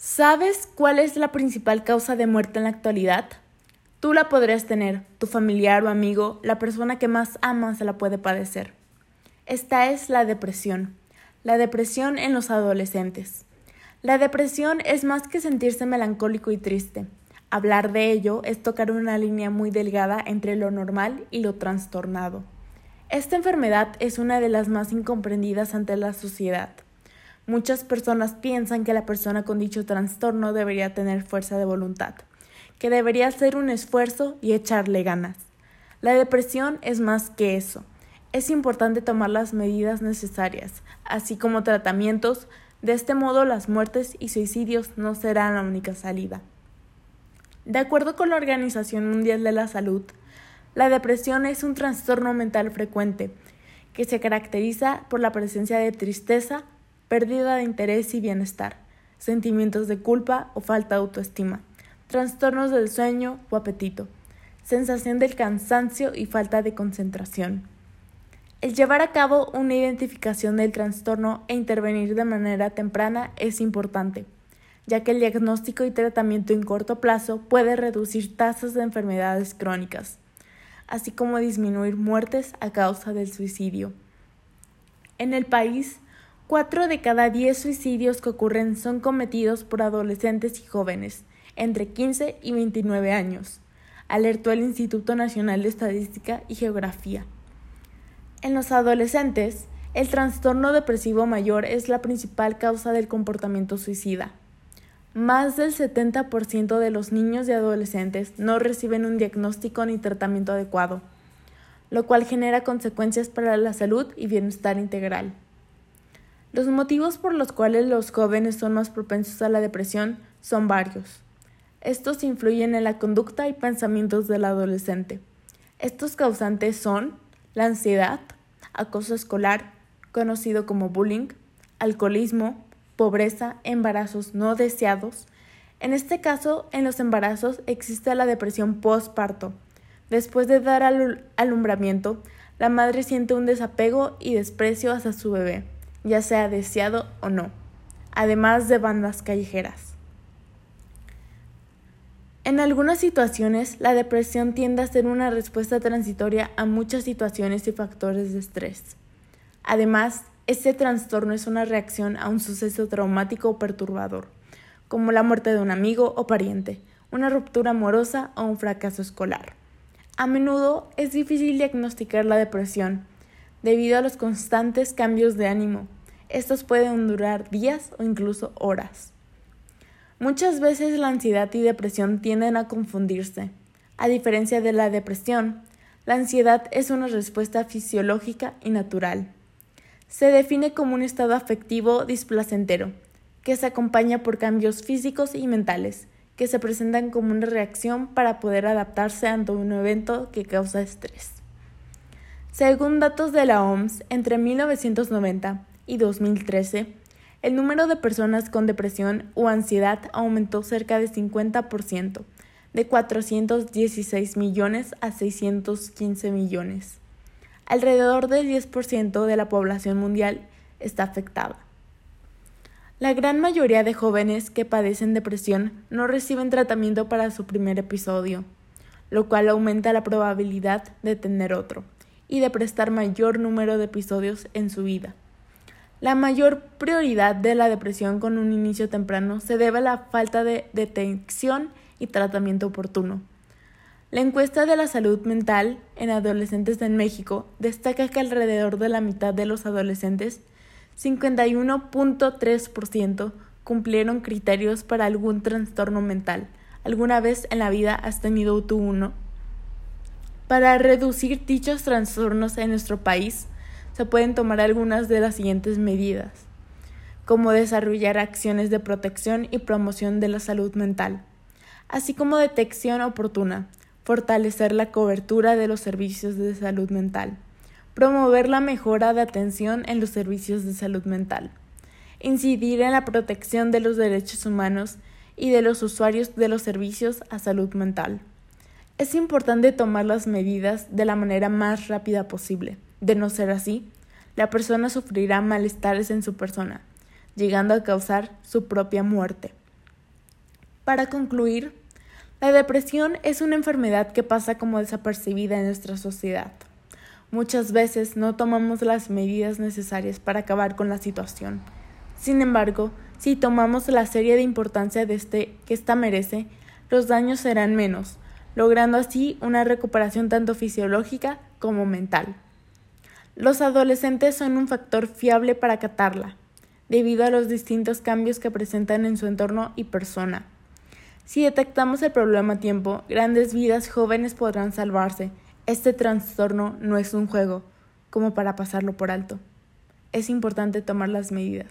¿Sabes cuál es la principal causa de muerte en la actualidad? Tú la podrías tener, tu familiar o amigo, la persona que más amas la puede padecer. Esta es la depresión. La depresión en los adolescentes. La depresión es más que sentirse melancólico y triste. Hablar de ello es tocar una línea muy delgada entre lo normal y lo trastornado. Esta enfermedad es una de las más incomprendidas ante la sociedad. Muchas personas piensan que la persona con dicho trastorno debería tener fuerza de voluntad, que debería hacer un esfuerzo y echarle ganas. La depresión es más que eso. Es importante tomar las medidas necesarias, así como tratamientos. De este modo, las muertes y suicidios no serán la única salida. De acuerdo con la Organización Mundial de la Salud, la depresión es un trastorno mental frecuente que se caracteriza por la presencia de tristeza, pérdida de interés y bienestar, sentimientos de culpa o falta de autoestima, trastornos del sueño o apetito, sensación del cansancio y falta de concentración. El llevar a cabo una identificación del trastorno e intervenir de manera temprana es importante, ya que el diagnóstico y tratamiento en corto plazo puede reducir tasas de enfermedades crónicas, así como disminuir muertes a causa del suicidio. En el país, Cuatro de cada diez suicidios que ocurren son cometidos por adolescentes y jóvenes, entre 15 y 29 años, alertó el Instituto Nacional de Estadística y Geografía. En los adolescentes, el trastorno depresivo mayor es la principal causa del comportamiento suicida. Más del 70% de los niños y adolescentes no reciben un diagnóstico ni tratamiento adecuado, lo cual genera consecuencias para la salud y bienestar integral. Los motivos por los cuales los jóvenes son más propensos a la depresión son varios. Estos influyen en la conducta y pensamientos del adolescente. Estos causantes son la ansiedad, acoso escolar, conocido como bullying, alcoholismo, pobreza, embarazos no deseados. En este caso, en los embarazos existe la depresión postparto. Después de dar alumbramiento, la madre siente un desapego y desprecio hacia su bebé ya sea deseado o no, además de bandas callejeras. En algunas situaciones, la depresión tiende a ser una respuesta transitoria a muchas situaciones y factores de estrés. Además, este trastorno es una reacción a un suceso traumático o perturbador, como la muerte de un amigo o pariente, una ruptura amorosa o un fracaso escolar. A menudo es difícil diagnosticar la depresión, debido a los constantes cambios de ánimo. Estos pueden durar días o incluso horas. Muchas veces la ansiedad y depresión tienden a confundirse. A diferencia de la depresión, la ansiedad es una respuesta fisiológica y natural. Se define como un estado afectivo displacentero, que se acompaña por cambios físicos y mentales, que se presentan como una reacción para poder adaptarse ante un evento que causa estrés. Según datos de la OMS, entre 1990 y 2013, el número de personas con depresión o ansiedad aumentó cerca de 50%, de 416 millones a 615 millones. Alrededor del 10% de la población mundial está afectada. La gran mayoría de jóvenes que padecen depresión no reciben tratamiento para su primer episodio, lo cual aumenta la probabilidad de tener otro y de prestar mayor número de episodios en su vida. La mayor prioridad de la depresión con un inicio temprano se debe a la falta de detección y tratamiento oportuno. La encuesta de la salud mental en adolescentes en México destaca que alrededor de la mitad de los adolescentes, 51.3%, cumplieron criterios para algún trastorno mental. ¿Alguna vez en la vida has tenido tú uno? Para reducir dichos trastornos en nuestro país, se pueden tomar algunas de las siguientes medidas, como desarrollar acciones de protección y promoción de la salud mental, así como detección oportuna, fortalecer la cobertura de los servicios de salud mental, promover la mejora de atención en los servicios de salud mental, incidir en la protección de los derechos humanos y de los usuarios de los servicios a salud mental. Es importante tomar las medidas de la manera más rápida posible. De no ser así, la persona sufrirá malestares en su persona, llegando a causar su propia muerte. Para concluir, la depresión es una enfermedad que pasa como desapercibida en nuestra sociedad. Muchas veces no tomamos las medidas necesarias para acabar con la situación. Sin embargo, si tomamos la serie de importancia de este, que ésta merece, los daños serán menos, logrando así una recuperación tanto fisiológica como mental. Los adolescentes son un factor fiable para acatarla, debido a los distintos cambios que presentan en su entorno y persona. Si detectamos el problema a tiempo, grandes vidas jóvenes podrán salvarse. Este trastorno no es un juego, como para pasarlo por alto. Es importante tomar las medidas.